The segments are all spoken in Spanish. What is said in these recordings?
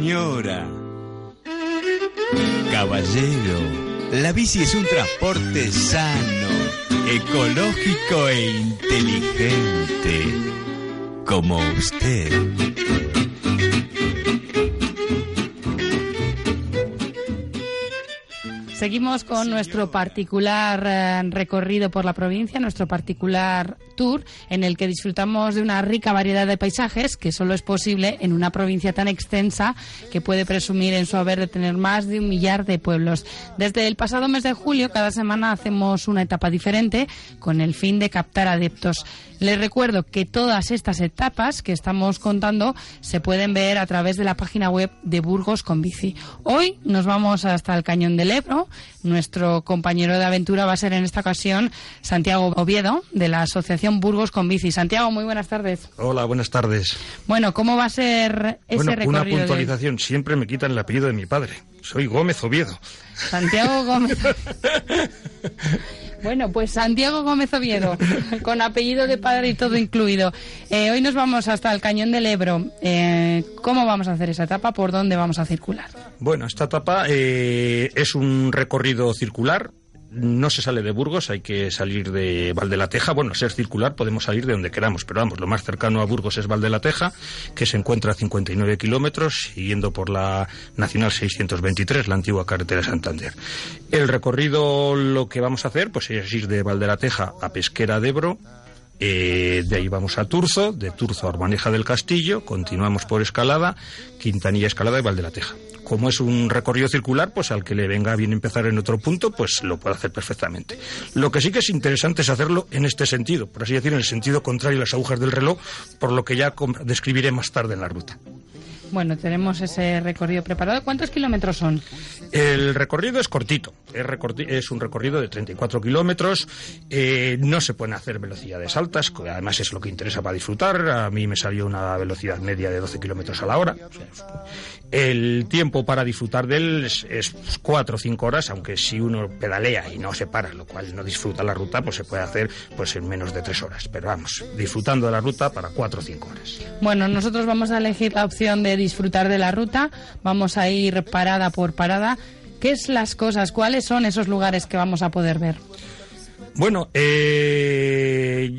Señora. Caballero. La bici es un transporte sano, ecológico e inteligente. Como usted. Seguimos con nuestro particular eh, recorrido por la provincia, nuestro particular tour, en el que disfrutamos de una rica variedad de paisajes que solo es posible en una provincia tan extensa que puede presumir en su haber de tener más de un millar de pueblos. Desde el pasado mes de julio, cada semana hacemos una etapa diferente con el fin de captar adeptos. Les recuerdo que todas estas etapas que estamos contando se pueden ver a través de la página web de Burgos con Bici. Hoy nos vamos hasta el Cañón del Ebro. Nuestro compañero de aventura va a ser en esta ocasión Santiago Oviedo, de la Asociación Burgos con Bici. Santiago, muy buenas tardes. Hola, buenas tardes. Bueno, ¿cómo va a ser ese bueno, recorrido? una de- puntualización. Siempre me quitan el apellido de mi padre. Soy Gómez Oviedo. Santiago Gómez. Bueno, pues Santiago Gómez Oviedo, con apellido de padre y todo incluido. Eh, hoy nos vamos hasta el Cañón del Ebro. Eh, ¿Cómo vamos a hacer esa etapa? ¿Por dónde vamos a circular? Bueno, esta etapa eh, es un recorrido circular. No se sale de Burgos, hay que salir de Valdelateja. Bueno, ser circular podemos salir de donde queramos, pero vamos, lo más cercano a Burgos es Valdelateja, que se encuentra a 59 kilómetros, siguiendo por la Nacional 623, la antigua carretera de Santander. El recorrido, lo que vamos a hacer, pues es ir de Valdelateja a Pesquera de Ebro, eh, de ahí vamos a Turzo, de Turzo a Orbaneja del Castillo, continuamos por Escalada, Quintanilla Escalada y Valdelateja. Como es un recorrido circular, pues al que le venga bien empezar en otro punto, pues lo puede hacer perfectamente. Lo que sí que es interesante es hacerlo en este sentido, por así decir, en el sentido contrario a las agujas del reloj, por lo que ya describiré más tarde en la ruta. Bueno, tenemos ese recorrido preparado. ¿Cuántos kilómetros son? El recorrido es cortito, es, un recorrido de 34 kilómetros, eh, no se pueden hacer velocidades altas, que además es lo que interesa para disfrutar, a mí me salió una velocidad media de 12 kilómetros a la hora. O sea, es- el tiempo para disfrutar de él es, es 4 o 5 horas, aunque si uno pedalea y no se para, lo cual no disfruta la ruta, pues se puede hacer pues en menos de 3 horas. Pero vamos, disfrutando de la ruta para 4 o 5 horas. Bueno, nosotros vamos a elegir la opción de disfrutar de la ruta. Vamos a ir parada por parada. ¿Qué es las cosas? ¿Cuáles son esos lugares que vamos a poder ver? Bueno, eh,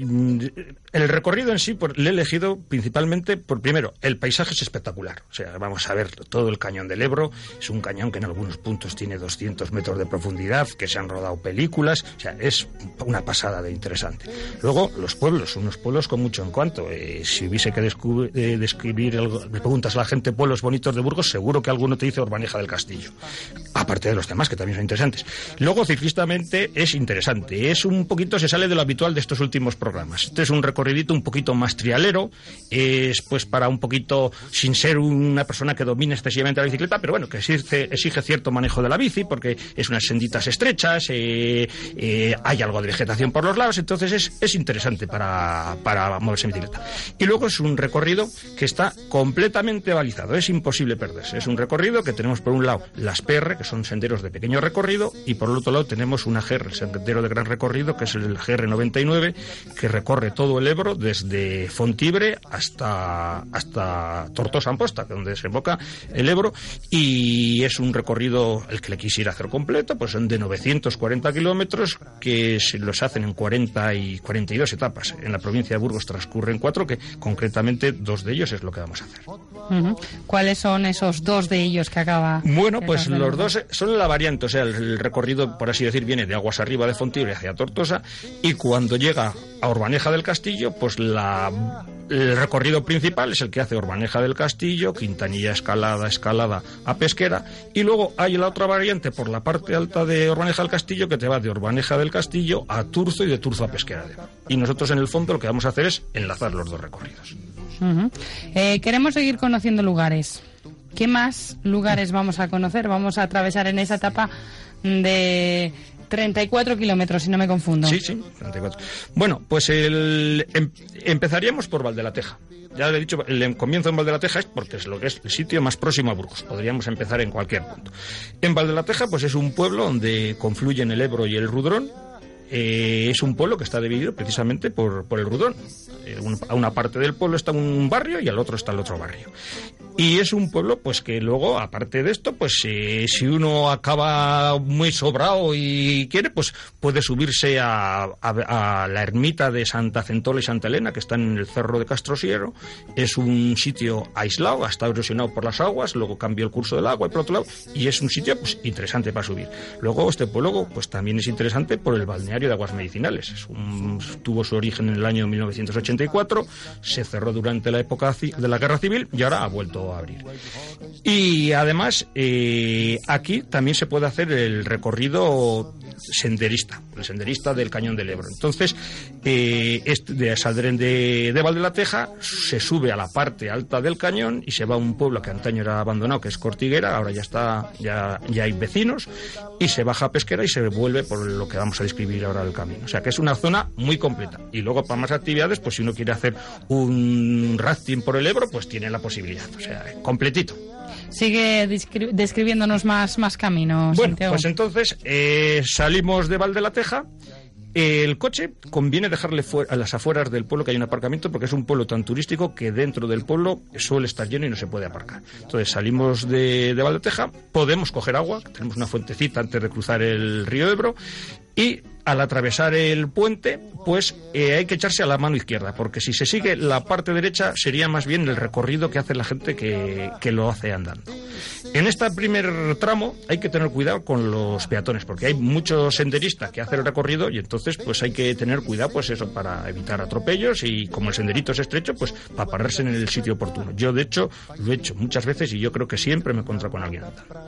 el recorrido en sí por, le he elegido principalmente por primero, el paisaje es espectacular. O sea, vamos a ver todo el cañón del Ebro. Es un cañón que en algunos puntos tiene 200 metros de profundidad, que se han rodado películas. O sea, es una pasada de interesante. Luego, los pueblos, unos pueblos con mucho en cuanto. Eh, si hubiese que eh, describir, algo, le preguntas a la gente pueblos bonitos de Burgos, seguro que alguno te dice Urbaneja del Castillo. Aparte de los demás, que también son interesantes. Luego, ciclistamente, es interesante. Es un poquito, se sale de lo habitual de estos últimos programas. Este es un recorridito un poquito más trialero. Es pues para un poquito, sin ser una persona que domine excesivamente la bicicleta, pero bueno, que exige, cierto manejo de la bici, porque es unas senditas estrechas, eh, eh, hay algo de vegetación por los lados, entonces es, es interesante para, para moverse en bicicleta. Y luego es un recorrido que está completamente balizado, es imposible perderse. Es un recorrido que tenemos por un lado las PR, que son senderos de pequeño recorrido, y por el otro lado tenemos una GR, el sendero de gran recorrido, que es el GR99, que recorre todo el Ebro desde Fontibre hasta, hasta Tortosa Amposta, donde desemboca el Ebro, y es un recorrido el que le quisiera hacer completo, pues son de 940 kilómetros que se los hacen en 40 y 42 etapas. En la provincia de Burgos transcurren cuatro, que concretamente dos de ellos es lo que vamos a hacer. ¿Cuáles son esos dos de ellos que acaba? Bueno, pues los dos son la variante, o sea, el, el recorrido, por así decir, viene de aguas arriba de Fontibre hacia Tortosa y cuando llega a Urbaneja del Castillo, pues la, el recorrido principal es el que hace Urbaneja del Castillo, Quintanilla Escalada, Escalada a Pesquera y luego hay la otra variante por la parte alta de Urbaneja del Castillo que te va de Urbaneja del Castillo a Turzo y de Turzo a Pesquera. Y nosotros en el fondo lo que vamos a hacer es enlazar los dos recorridos. Eh, queremos seguir conociendo lugares. ¿Qué más lugares vamos a conocer? Vamos a atravesar en esa etapa de 34 kilómetros, si no me confundo. Sí, sí, 34. Bueno, pues el, em- empezaríamos por Valdelateja. Ya le he dicho, el comienzo en Valdelateja es porque es lo que es el sitio más próximo a Burgos. Podríamos empezar en cualquier punto. En Valdelateja, pues es un pueblo donde confluyen el Ebro y el Rudrón. Eh, es un pueblo que está dividido precisamente por, por el Rudrón. Eh, un- a una parte del pueblo está un barrio y al otro está el otro barrio. Y es un pueblo, pues que luego, aparte de esto, pues eh, si uno acaba muy sobrado y quiere, pues puede subirse a, a- a la ermita de Santa Centola y Santa Elena, que está en el cerro de Castrosiero. Es un sitio aislado, está erosionado por las aguas, luego cambió el curso del agua y por otro lado, y es un sitio pues interesante para subir. Luego este pueblo, pues también es interesante por el balneario de aguas medicinales. Tuvo su origen en el año 1984, se cerró durante la época de la guerra civil y ahora ha vuelto a abrir. Y además, eh, aquí también se puede hacer el recorrido senderista, el senderista del Cañón del Ebro. Entonces, eh, este de Saldrén de, de Valdelateja se sube a la parte alta del cañón y se va a un pueblo que antaño era abandonado, que es Cortiguera, ahora ya está, ya, ya hay vecinos, y se baja a Pesquera y se vuelve por lo que vamos a describir el camino. O sea que es una zona muy completa. Y luego para más actividades, pues si uno quiere hacer un rafting por el Ebro, pues tiene la posibilidad. O sea, completito. Sigue descri- describiéndonos más, más caminos, Bueno, Santiago. pues entonces eh, salimos de Valdelateja. El coche conviene dejarle fuera, a las afueras del pueblo que hay un aparcamiento porque es un pueblo tan turístico que dentro del pueblo suele estar lleno y no se puede aparcar. Entonces salimos de, de Valdelateja, podemos coger agua, tenemos una fuentecita antes de cruzar el río Ebro y al atravesar el puente, pues eh, hay que echarse a la mano izquierda, porque si se sigue la parte derecha sería más bien el recorrido que hace la gente que, que lo hace andando. En este primer tramo hay que tener cuidado con los peatones, porque hay muchos senderistas que hacen el recorrido y entonces pues hay que tener cuidado pues eso para evitar atropellos y como el senderito es estrecho, pues para pararse en el sitio oportuno. Yo de hecho lo he hecho muchas veces y yo creo que siempre me encuentro con alguien andando.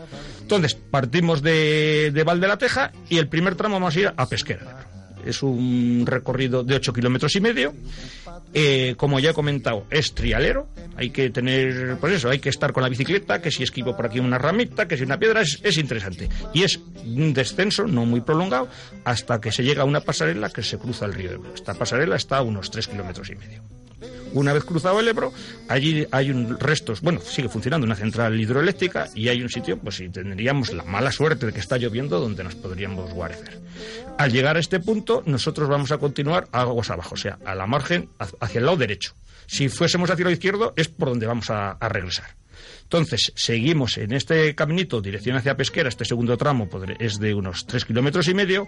Entonces, partimos de, de Valdelateja y el primer tramo vamos a ir a Es un recorrido de 8 kilómetros y medio. Eh, como ya he comentado, es trialero. Hay que tener, pues eso, hay que estar con la bicicleta, que si esquivo por aquí una ramita, que si una piedra, es, es interesante. Y es un descenso no muy prolongado hasta que se llega a una pasarela que se cruza el río Ebro. Esta pasarela está a unos 3 kilómetros y medio. Una vez cruzado el Ebro, allí hay un restos, bueno, sigue funcionando una central hidroeléctrica y hay un sitio, pues si tendríamos la mala suerte de que está lloviendo, donde nos podríamos guarecer. Al llegar a este punto, nosotros vamos a continuar aguas abajo, o sea, a la margen, ha- hacia el lado derecho. Si fuésemos hacia el lado izquierdo, es por donde vamos a regresar. Entonces, seguimos en este caminito, dirección hacia Pesquera, este segundo tramo es de unos 3 kilómetros y medio,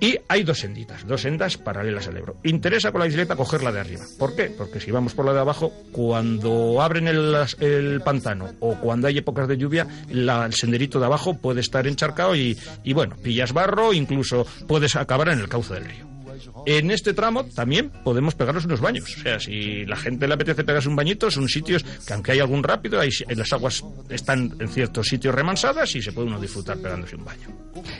y hay dos senditas, dos sendas paralelas al Ebro. Interesa con la bicicleta coger la de arriba. ¿Por qué? Porque si vamos por la de abajo, cuando abren el, el pantano o cuando hay épocas de lluvia, la- el senderito de abajo puede estar encharcado y, y bueno, pillas barro, incluso puedes acabar en el cauce del río. En este tramo también podemos pegarnos unos baños. O sea, si la gente le apetece pegarse un bañito, son sitios que aunque hay algún rápido, hay, las aguas están en ciertos sitios remansadas y se puede uno disfrutar pegándose un baño.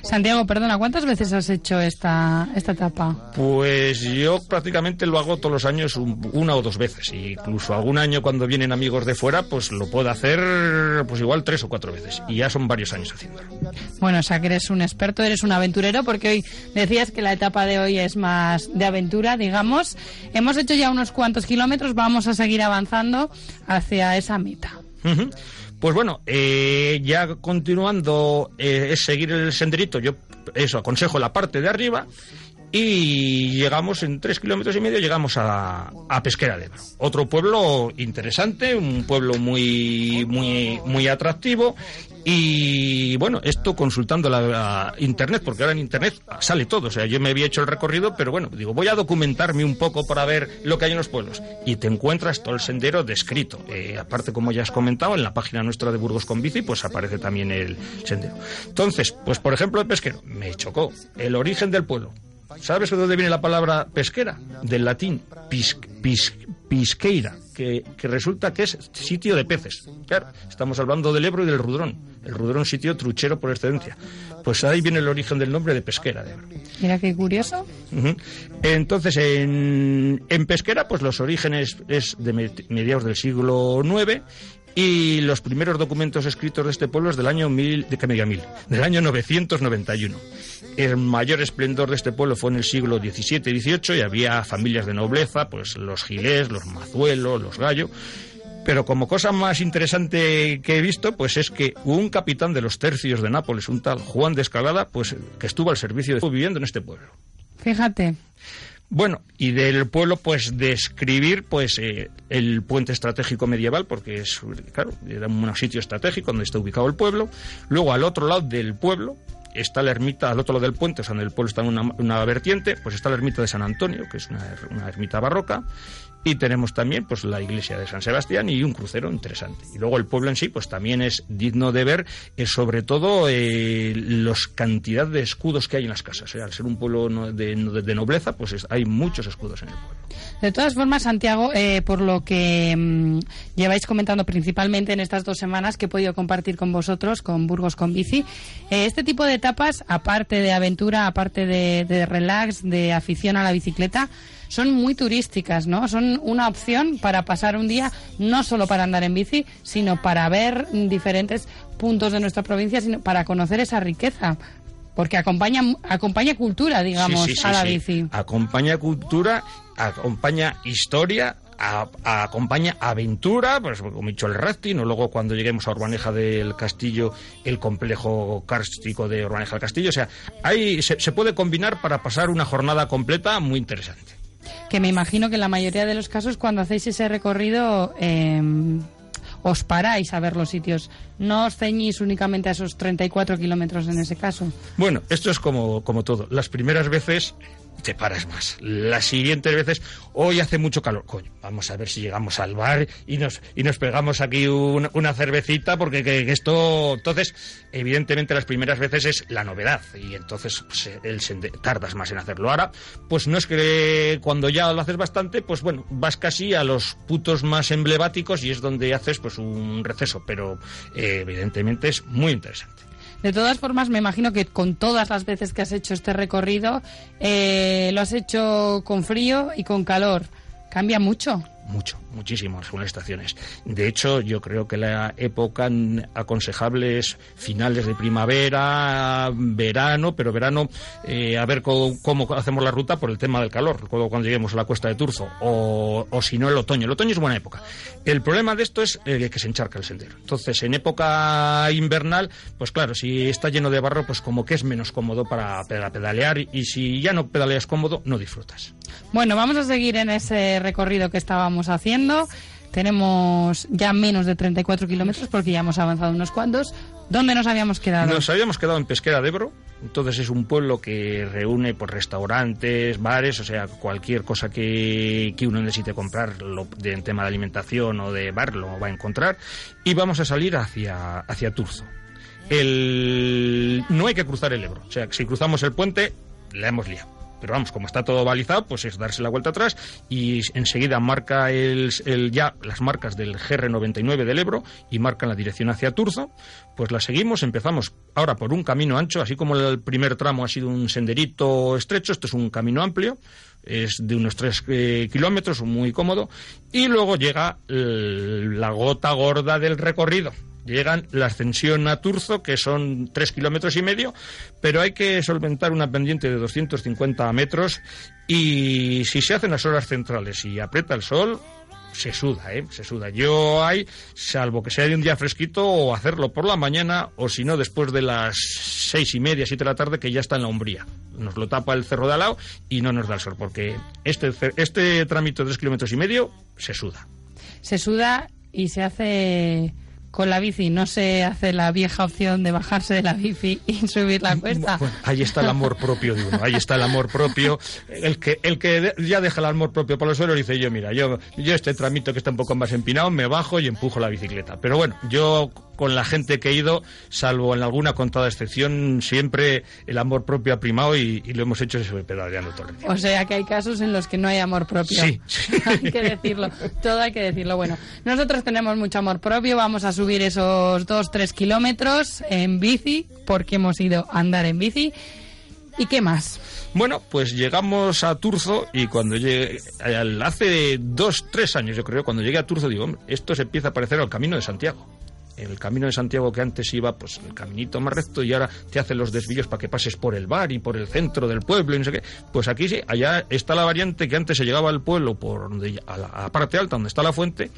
Santiago, perdona, ¿cuántas veces has hecho esta, esta etapa? Pues yo prácticamente lo hago todos los años un- una o dos veces. E incluso algún año cuando vienen amigos de fuera, pues lo puedo hacer pues igual tres o cuatro veces. Y ya son varios años haciéndolo. Bueno, o sea que eres un experto, eres un aventurero, porque hoy decías que la etapa de hoy es más de aventura, digamos. Hemos hecho ya unos cuantos kilómetros, vamos a seguir avanzando hacia esa meta. Pues bueno, eh, ya continuando, eh, es seguir el senderito. Yo eso aconsejo la parte de arriba y llegamos en tres kilómetros y medio llegamos a, a Pesquera de. Otro pueblo interesante, un pueblo muy muy muy atractivo y bueno, esto consultando la, la internet, porque ahora en internet sale todo. O sea, yo me había hecho el recorrido, pero bueno, digo, voy a documentarme un poco para ver lo que hay en los pueblos. Y te encuentras todo el sendero descrito. Eh, aparte, como ya has comentado, en la página nuestra de Burgos con Bici, pues aparece también el sendero. Entonces, pues por ejemplo, el pesquero, me chocó. El origen del pueblo. ¿Sabes de dónde viene la palabra pesquera? Del latín pis, pis- pisqueira, que, que resulta que es sitio de peces. Claro, estamos hablando del Ebro y del Rudrón. El Rudrón, sitio truchero por excelencia. Pues ahí viene el origen del nombre de pesquera de Ebro. Mira qué curioso. Entonces, en, en Pesquera, pues los orígenes es de me- mediados del siglo IX Y los primeros documentos escritos de este pueblo es del año mil, de que mil, del año 991. El mayor esplendor de este pueblo fue en el siglo XVII y XVIII y había familias de nobleza, pues los gilés, los mazuelos, los gallo. Pero como cosa más interesante que he visto, pues es que un capitán de los tercios de Nápoles, un tal Juan de Escalada, pues que estuvo al servicio de viviendo en este pueblo. Fíjate. Bueno, y del pueblo, pues describir pues eh, el puente estratégico medieval, porque es, claro, era un sitio estratégico donde está ubicado el pueblo. Luego, al otro lado del pueblo, está la ermita, al otro lado del puente, o sea, en el pueblo está una, una vertiente, pues está la ermita de San Antonio, que es una, ermita barroca. Y tenemos también pues la iglesia de San Sebastián y un crucero interesante. Y luego el pueblo en sí pues también es digno de ver, eh, sobre todo eh, los cantidad de escudos que hay en las casas. Eh. Al ser un pueblo de, de nobleza, pues es- hay muchos escudos en el pueblo. De todas formas, Santiago, eh, por lo que mm, lleváis comentando principalmente en estas dos semanas que he podido compartir con vosotros, con Burgos con Bici, eh, este tipo de etapas, aparte de aventura, aparte de, de relax, de afición a la bicicleta, son muy turísticas, ¿no? Son una opción para pasar un día, no solo para andar en bici, sino para ver diferentes puntos de nuestra provincia, sino para conocer esa riqueza. Porque acompaña, acompaña cultura, digamos, Sí, sí, sí, a la sí. bici. Acompaña cultura, acompaña historia, a- a- acompaña aventura, pues como he dicho el rafting, o luego cuando lleguemos a Urbaneja del Castillo, el complejo kárstico de Urbaneja del Castillo. O sea, ahí se, se puede combinar para pasar una jornada completa muy interesante. que me imagino que en la mayoría de los casos cuando hacéis ese recorrido eh, os paráis a ver los sitios. No os ceñís únicamente a esos 34 kilómetros en ese caso. Bueno, esto es como, como todo. Las primeras veces te paras más. Las siguientes veces, hoy hace mucho calor. Coño, vamos a ver si llegamos al bar y nos, y nos pegamos aquí un- una cervecita, porque que, esto. Entonces, evidentemente, las primeras veces es la novedad y entonces pues, el tardas más en hacerlo. Ahora, pues no es que cuando ya lo haces bastante, pues bueno, vas casi a los putos más emblemáticos y es donde haces pues un receso, pero eh, evidentemente es muy interesante. De todas formas, me imagino que con todas las veces que has hecho este recorrido, eh, lo has hecho con frío y con calor. Cambia mucho. Mucho, muchísimo según las estaciones. De hecho, yo creo que la época aconsejable es finales de primavera, verano, pero verano, eh, a ver cómo, hacemos la ruta por el tema del calor, cuando, lleguemos a la cuesta de Turzo, o, o si no el otoño. El otoño es buena época. El problema de esto es que se encharca el sendero. Entonces, en época invernal, pues claro, si está lleno de barro, pues como que es menos cómodo para pedalear, y si ya no pedaleas cómodo, no disfrutas. Bueno, vamos a seguir en ese recorrido que estábamos haciendo. Tenemos ya menos de 34 kilómetros porque ya hemos avanzado unos cuantos. ¿Dónde nos habíamos quedado? Nos habíamos quedado en Pesquera de Ebro, entonces es un pueblo que reúne pues, restaurantes, bares, o sea, cualquier cosa que, que uno necesite comprar lo, de, en tema de alimentación o de bar lo va a encontrar y vamos a salir hacia, hacia Turzo. El, no hay que cruzar el Ebro, o sea, si cruzamos el puente, la hemos liado. Pero vamos, como está todo balizado, pues es darse la vuelta atrás y enseguida marca el, ya las marcas del GR99 del Ebro y marcan la dirección hacia Turzo. Pues la seguimos, empezamos ahora por un camino ancho, así como el primer tramo ha sido un senderito estrecho, esto es un camino amplio, es de unos 3 kilómetros, muy cómodo, y luego llega la gota gorda del recorrido. Llegan la ascensión a Turzo, que son tres kilómetros y medio, pero hay que solventar una pendiente de 250 metros y si se hacen las horas centrales y aprieta el sol, se suda, ¿eh? Se suda. Yo hay, salvo que sea de un día fresquito, o hacerlo por la mañana, o si no, después de las seis y media, siete de la tarde, que ya está en la umbría. Nos lo tapa el cerro de al lado y no nos da el sol, porque este, este trámite de tres kilómetros y medio se suda. Se suda y se hace con la bici. No se hace la vieja opción de bajarse de la bici y subir la cuesta. Ahí está el amor propio de uno, ahí está el amor propio. El que, el que ya deja el amor propio por los suelos dice yo, mira, yo, yo este tramito que está un poco más empinado, me bajo y empujo la bicicleta. Pero bueno, yo con la gente que he ido, salvo en alguna contada excepción, siempre el amor propio ha primado y, y lo hemos hecho sobre pedaleando día. O sea que hay casos en los que no hay amor propio. Sí, sí. hay que decirlo. Todo hay que decirlo. Bueno, nosotros tenemos mucho amor propio. Vamos a subir esos 2-3 kilómetros en bici porque hemos ido a andar en bici. ¿Y qué más? Bueno, pues llegamos a Turzo y cuando llegué, hace dos, tres años yo creo, cuando llegué a Turzo digo, hombre, esto se empieza a parecer al Camino de Santiago. El Camino de Santiago que antes iba, pues el caminito más recto y ahora te hacen los desvíos para que pases por el bar y por el centro del pueblo y no sé qué. Pues aquí sí, allá está la variante que antes se llegaba al pueblo por donde, a la, a la parte alta donde está la fuente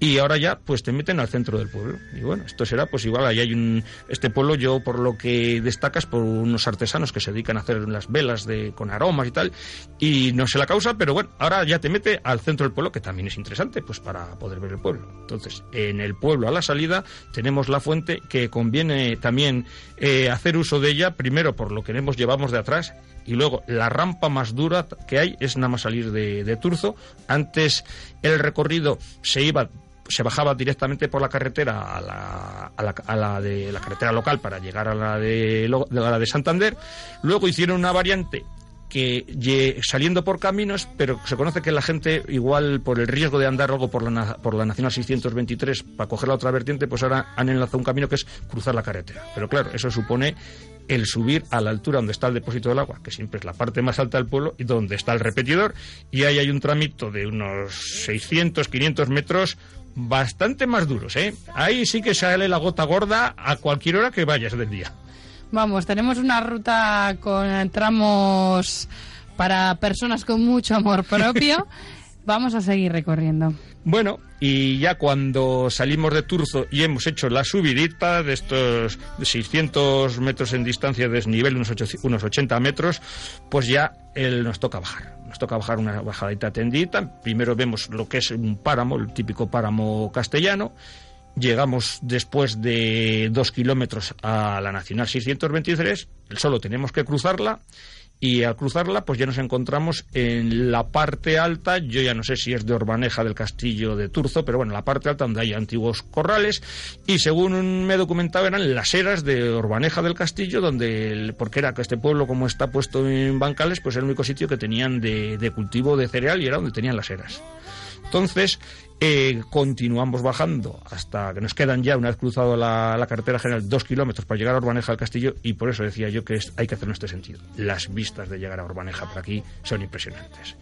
y ahora ya pues te meten al centro del pueblo y bueno esto será pues igual ahí hay un este pueblo yo por lo que destacas por unos artesanos que se dedican a hacer las velas de con aromas y tal y no sé la causa pero bueno ahora ya te mete al centro del pueblo que también es interesante pues para poder ver el pueblo entonces en el pueblo a la salida tenemos la fuente que conviene también eh, hacer uso de ella primero por lo que hemos llevamos de atrás y luego la rampa más dura que hay es nada más salir de, de Turzo. Antes el recorrido se iba se bajaba directamente por la carretera a la, a la, de la carretera local para llegar a la de, de la de Santander. Luego hicieron una variante que saliendo por caminos, pero se conoce que la gente, igual por el riesgo de andar algo por la, por la Nacional 623 para coger la otra vertiente, pues ahora han enlazado un camino que es cruzar la carretera. Pero claro, eso supone el subir a la altura donde está el depósito del agua, que siempre es la parte más alta del pueblo, y donde está el repetidor, y ahí hay un tramito de unos 600, 500 metros bastante más duros, ¿eh? Ahí sí que sale la gota gorda a cualquier hora que vayas del día. Vamos, tenemos una ruta con tramos para personas con mucho amor propio. Vamos a seguir recorriendo. Bueno, y ya cuando salimos de Turzo y hemos hecho la subidita de estos 600 metros en distancia de desnivel, unos, ocho- unos 80 metros, pues ya el- nos toca bajar. Nos toca bajar una bajadita tendita. Primero vemos lo que es un páramo, el típico páramo castellano. Llegamos después de dos kilómetros a la Nacional 623. Solo tenemos que cruzarla. Y al cruzarla, pues ya nos encontramos en la parte alta, yo ya no sé si es de Orbaneja del Castillo de Turzo, pero bueno, la parte alta donde hay antiguos corrales, y según me he documentado eran las eras de Orbaneja del Castillo, donde, el- porque era que este pueblo como está puesto en bancales, pues era el único sitio que tenían de, de cultivo de cereal y era donde tenían las eras. Entonces, eh, continuamos bajando hasta que nos quedan ya, una vez cruzado la, la carretera general, dos kilómetros para llegar a Urbaneja del Castillo y por eso decía yo que es- hay que hacerlo en este sentido. Las vistas de llegar a Urbaneja por aquí son impresionantes.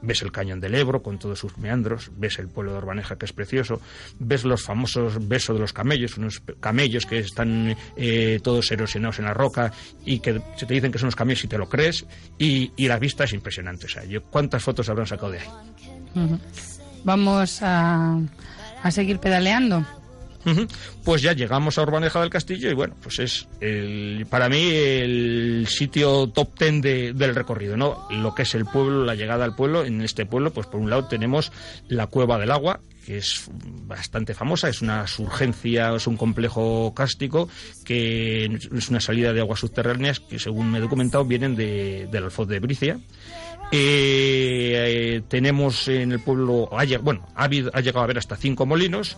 Ves el cañón del Ebro con todos sus meandros, ves el pueblo de Urbaneja que es precioso, ves los famosos besos de los camellos, unos camellos que están eh, todos erosionados en la roca y que se te dicen que son los camellos y te lo crees y, y la vista es impresionante. O yo, ¿cuántas fotos habrán sacado de ahí? Ujú. Vamos a, a seguir pedaleando. Pues ya llegamos a Urbaneja del Castillo y bueno, pues es el, para mí el sitio top ten de- del recorrido, ¿no? Lo que es el pueblo, la llegada al pueblo. En este pueblo, pues por un lado tenemos la Cueva del Agua, que es bastante famosa, es una surgencia, es un complejo cástico que es una salida de aguas subterráneas que según me he documentado vienen de, del Alfoz de Bricia. Eh, eh, tenemos en el pueblo, bueno, ha, habido- ha llegado a haber hasta cinco molinos.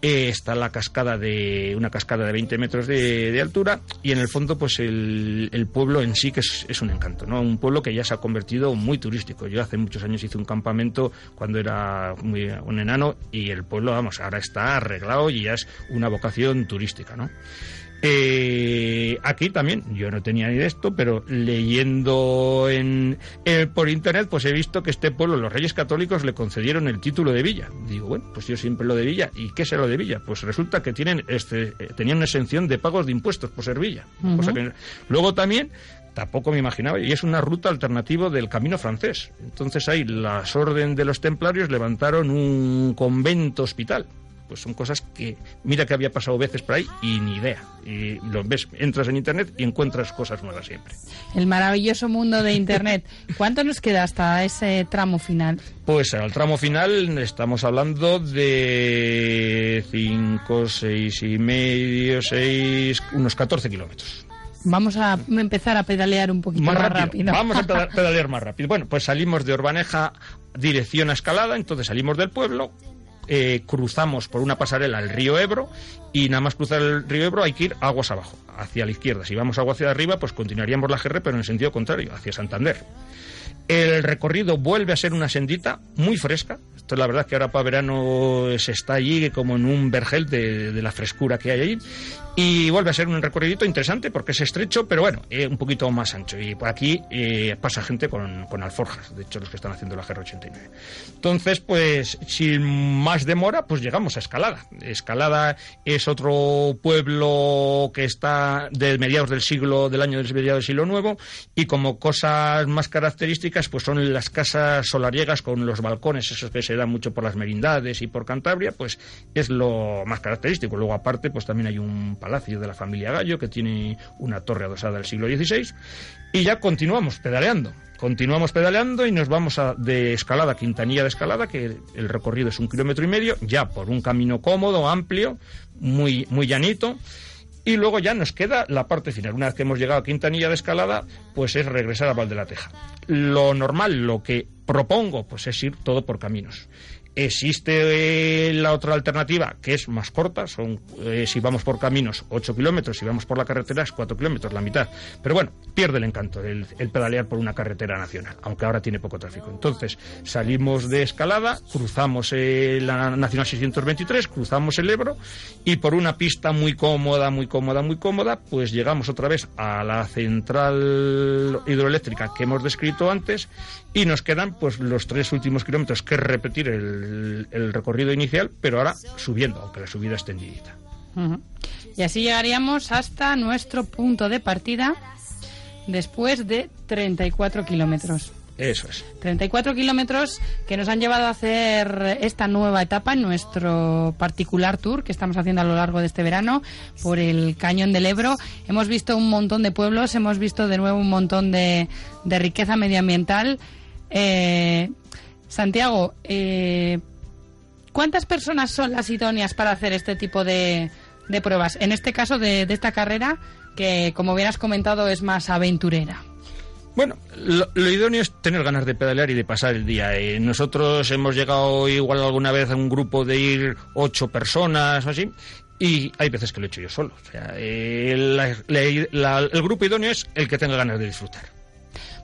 Eh, está la cascada de una cascada de 20 metros de, altura y en el fondo pues el, pueblo en sí que es, es un encanto no un pueblo que ya se ha convertido muy turístico. Yo hace muchos años hice un campamento cuando era muy, un enano y el pueblo vamos ahora está arreglado y ya es una vocación turística no eh, aquí también, yo no tenía ni de esto, pero leyendo en, eh, por internet, pues he visto que este pueblo, los reyes católicos, le concedieron el título de villa. Digo, bueno, pues yo siempre lo de villa. ¿Y qué es lo de villa? Pues resulta que tienen este, eh, tenían una exención de pagos de impuestos por ser villa. Ujú. Cosa que luego también tampoco me imaginaba, y es una ruta alternativa del camino francés. Entonces ahí las orden de los templarios levantaron un convento hospital. Pues son cosas que, mira que había pasado veces por ahí y ni idea. Y lo ves, entras en internet y encuentras cosas nuevas siempre. El maravilloso mundo de Internet. ¿Cuánto nos queda hasta ese tramo final? Pues al tramo final estamos hablando de 5, 6 y medio, 6, unos 14 kilómetros. Vamos a empezar a pedalear un poquito más, más rápido. rápido. Vamos a peda- pedalear más rápido. Bueno, pues salimos de Orbaneja dirección a Escalada, entonces salimos del pueblo, eh, cruzamos por una pasarela el río Ebro y nada más cruzar el río Ebro hay que ir aguas abajo, hacia la izquierda. Si vamos agua hacia arriba, pues continuaríamos la GR, pero en el sentido contrario, hacia Santander. El recorrido vuelve a ser una sendita muy fresca. Esto la verdad que ahora para verano se está allí como en un vergel de la frescura que hay allí. Y vuelve a ser un recorrido interesante porque es estrecho, pero bueno, eh, un poquito más ancho. Y por aquí eh, pasa gente con, con, alforjas, de hecho los que están haciendo la GR89. Entonces, pues sin más demora, pues llegamos a Escalada. Escalada es otro pueblo que está de mediados del siglo, del año del mediados del siglo nuevo, y como cosas más características, pues son las casas solariegas con los balcones, esos que se dan mucho por las merindades y por Cantabria, pues es lo más característico. Luego, aparte, pues también hay un palacio de la familia Gallo, que tiene una torre adosada del siglo XVI, y ya continuamos pedaleando. Continuamos pedaleando y nos vamos a, de escalada, Quintanilla de escalada, que el recorrido es un kilómetro y medio, ya por un camino cómodo, amplio, muy, muy llanito. Y luego ya nos queda la parte final. Una vez que hemos llegado a Quintanilla de escalada, pues es regresar a Val de la Teja. Lo normal, lo que propongo, pues es ir todo por caminos. Existe eh, la otra alternativa, que es más corta, son eh, si vamos por caminos 8 kilómetros, si vamos por la carretera es 4 kilómetros, la mitad. Pero bueno, pierde el encanto el, pedalear por una carretera nacional, aunque ahora tiene poco tráfico. Entonces, salimos de escalada, cruzamos eh, la Nacional 623, cruzamos el Ebro y por una pista muy cómoda, muy cómoda, muy cómoda, pues llegamos otra vez a la central hidroeléctrica que hemos descrito antes y nos quedan pues los tres últimos kilómetros que repetir el el, recorrido inicial, pero ahora subiendo, aunque la subida es tendidita. Y así llegaríamos hasta nuestro punto de partida después de 34 kilómetros. Eso es. 34 kilómetros que nos han llevado a hacer esta nueva etapa en nuestro particular tour que estamos haciendo a lo largo de este verano por el Cañón del Ebro. Hemos visto un montón de pueblos, hemos visto de nuevo un montón de, de riqueza medioambiental. Eh, Santiago, eh, ¿cuántas personas son las idóneas para hacer este tipo de, pruebas? En este caso de, esta carrera, que como bien has comentado es más aventurera. Bueno, lo, idóneo es tener ganas de pedalear y de pasar el día. Eh, nosotros hemos llegado igual alguna vez a un grupo de ir ocho personas o así, y hay veces que lo he hecho yo solo. O sea, eh, el grupo idóneo es el que tenga ganas de disfrutar.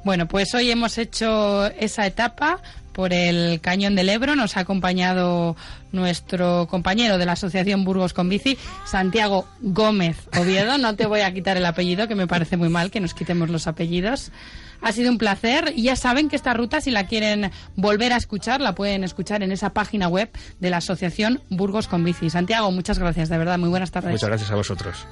Bueno, pues hoy hemos hecho esa etapa por el Cañón del Ebro. Nos ha acompañado nuestro compañero de la Asociación Burgos con Bici, Santiago Gómez Oviedo. No te voy a quitar el apellido, que me parece muy mal que nos quitemos los apellidos. Ha sido un placer ya saben que esta ruta, si la quieren volver a escuchar, la pueden escuchar en esa página web de la Asociación Burgos con Bici. Santiago, muchas gracias, de verdad, muy buenas tardes. Muchas gracias a vosotros.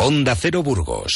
Onda Cero Burgos